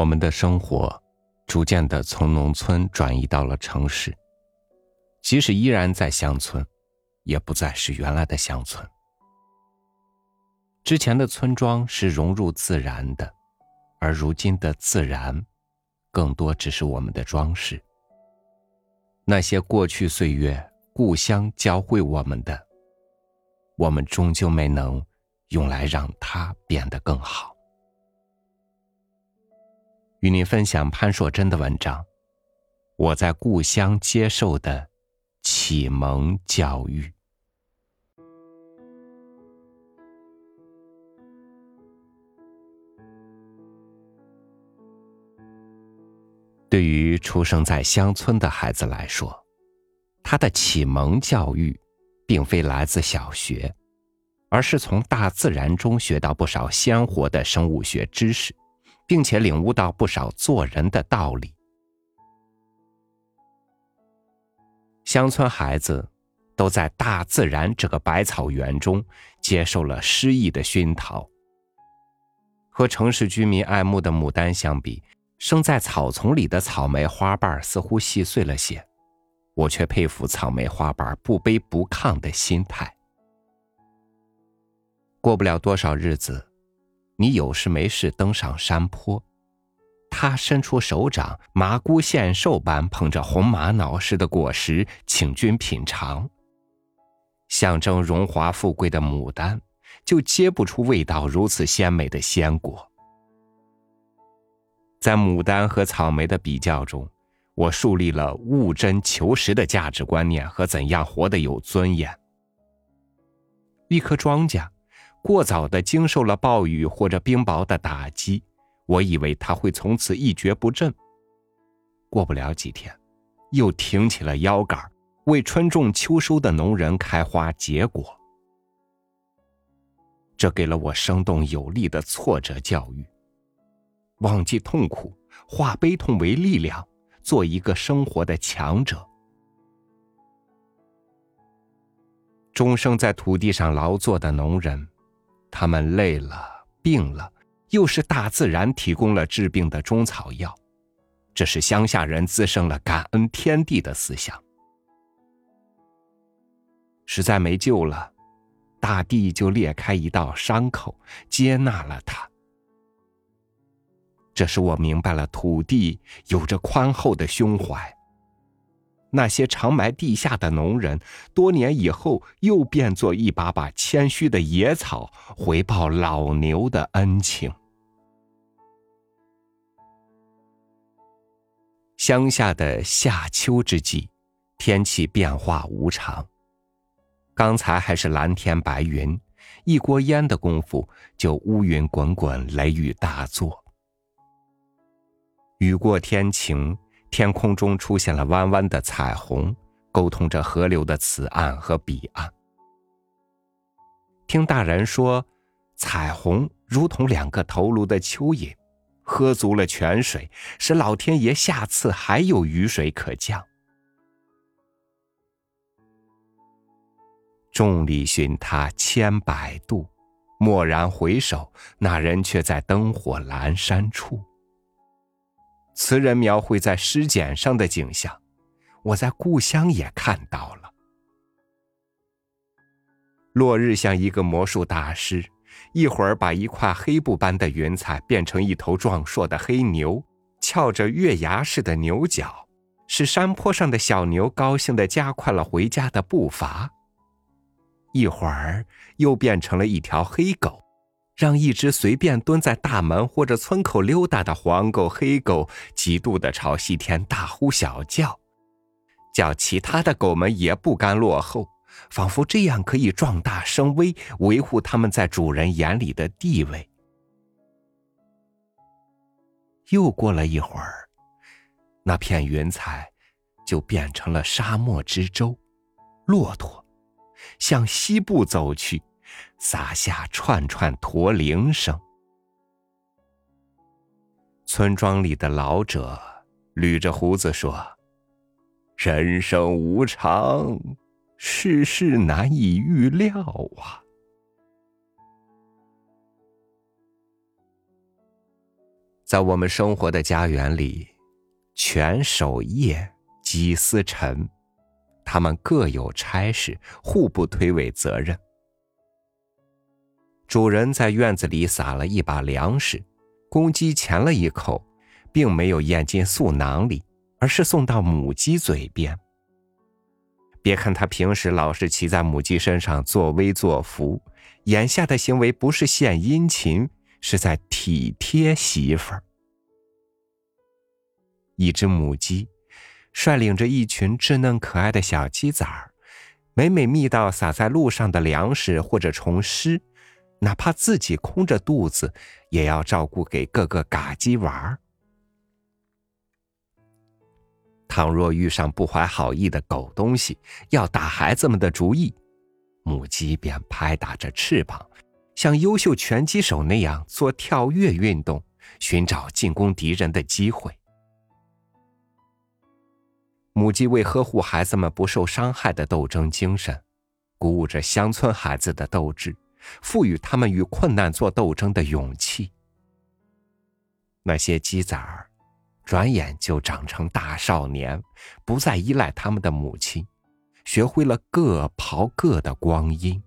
我们的生活逐渐的从农村转移到了城市，即使依然在乡村，也不再是原来的乡村。之前的村庄是融入自然的，而如今的自然，更多只是我们的装饰。那些过去岁月故乡教会我们的，我们终究没能用来让它变得更好。与您分享潘硕珍的文章，《我在故乡接受的启蒙教育》。对于出生在乡村的孩子来说，他的启蒙教育，并非来自小学，而是从大自然中学到不少鲜活的生物学知识，并且领悟到不少做人的道理。乡村孩子都在大自然这个百草园中接受了诗意的熏陶，和城市居民爱慕的牡丹相比。生在草丛里的草莓花瓣似乎细碎了些，我却佩服草莓花瓣不卑不亢的心态。过不了多少日子，你有事没事登上山坡，他伸出手掌，麻姑献寿般捧着红玛瑙似的果实，请君品尝。象征荣华富贵的牡丹，就结不出味道如此鲜美的鲜果。在牡丹和草莓的比较中，我树立了务真求实的价值观念和怎样活得有尊严。一颗庄稼，过早的经受了暴雨或者冰雹的打击，我以为他会从此一蹶不振。过不了几天，又挺起了腰杆，为春种秋收的农人开花结果。这给了我生动有力的挫折教育。忘记痛苦，化悲痛为力量，做一个生活的强者。终生在土地上劳作的农人，他们累了、病了，又是大自然提供了治病的中草药，这是乡下人滋生了感恩天地的思想。实在没救了，大地就裂开一道伤口，接纳了他。这使我明白了，土地有着宽厚的胸怀。那些长埋地下的农人，多年以后又变作一把把谦虚的野草，回报老牛的恩情。乡下的夏秋之际，天气变化无常。刚才还是蓝天白云，一锅烟的功夫，就乌云滚滚，雷雨大作。雨过天晴，天空中出现了弯弯的彩虹，沟通着河流的此岸和彼岸。听大人说，彩虹如同两个头颅的蚯蚓，喝足了泉水，使老天爷下次还有雨水可降。众里寻他千百度，蓦然回首，那人却在灯火阑珊处。词人描绘在诗简上的景象，我在故乡也看到了。落日像一个魔术大师，一会儿把一块黑布般的云彩变成一头壮硕的黑牛，翘着月牙似的牛角，使山坡上的小牛高兴的加快了回家的步伐。一会儿又变成了一条黑狗。让一只随便蹲在大门或者村口溜达的黄狗、黑狗嫉妒的朝西天大呼小叫，叫其他的狗们也不甘落后，仿佛这样可以壮大声威，维护他们在主人眼里的地位。又过了一会儿，那片云彩就变成了沙漠之舟，骆驼向西部走去。洒下串串驼铃声。村庄里的老者捋着胡子说：“人生无常，世事难以预料啊。”在我们生活的家园里，犬守夜，鸡司晨，他们各有差事，互不推诿责任。主人在院子里撒了一把粮食，公鸡钳了一口，并没有咽进素囊里，而是送到母鸡嘴边。别看他平时老是骑在母鸡身上作威作福，眼下的行为不是献殷勤，是在体贴媳妇儿。一只母鸡率领着一群稚嫩可爱的小鸡崽儿，每每觅到撒在路上的粮食或者虫虱，哪怕自己空着肚子，也要照顾给各个嘎鸡玩儿。倘若遇上不怀好意的狗东西要打孩子们的主意，母鸡便拍打着翅膀，像优秀拳击手那样做跳跃运动，寻找进攻敌人的机会。母鸡为呵护孩子们不受伤害的斗争精神，鼓舞着乡村孩子的斗志，赋予他们与困难做斗争的勇气。那些鸡崽儿。转眼就长成大少年，不再依赖他们的母亲，学会了各刨各的光阴。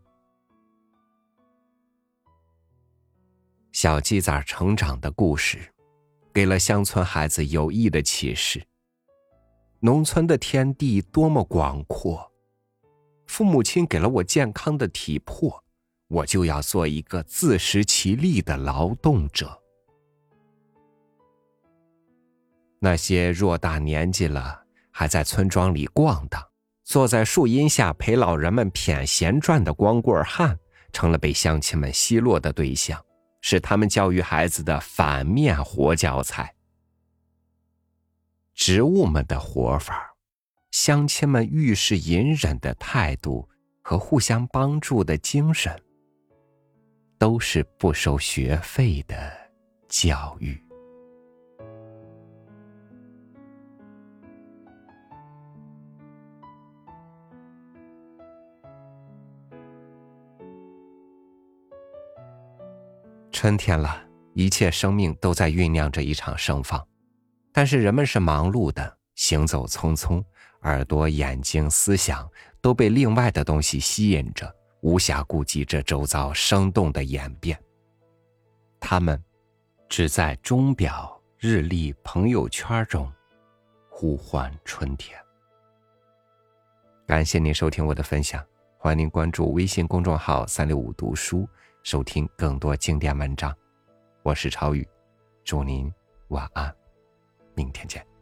小鸡仔成长的故事，给了乡村孩子有益的启示。农村的天地多么广阔，父母亲给了我健康的体魄，我就要做一个自食其力的劳动者。那些偌大年纪了还在村庄里逛荡，坐在树荫下陪老人们谝闲传的光棍汉，成了被乡亲们奚落的对象，是他们教育孩子的反面活教材。植物们的活法，乡亲们遇事隐忍的态度和互相帮助的精神，都是不收学费的教育。春天了，一切生命都在酝酿着一场盛放，但是人们是忙碌的，行走匆匆，耳朵、眼睛、思想都被另外的东西吸引着，无暇顾及这周遭生动的演变。他们只在钟表、日历、朋友圈中呼唤春天。感谢您收听我的分享，欢迎您关注微信公众号“三六五读书”。收听更多经典文章，我是超宇，祝您晚安，明天见。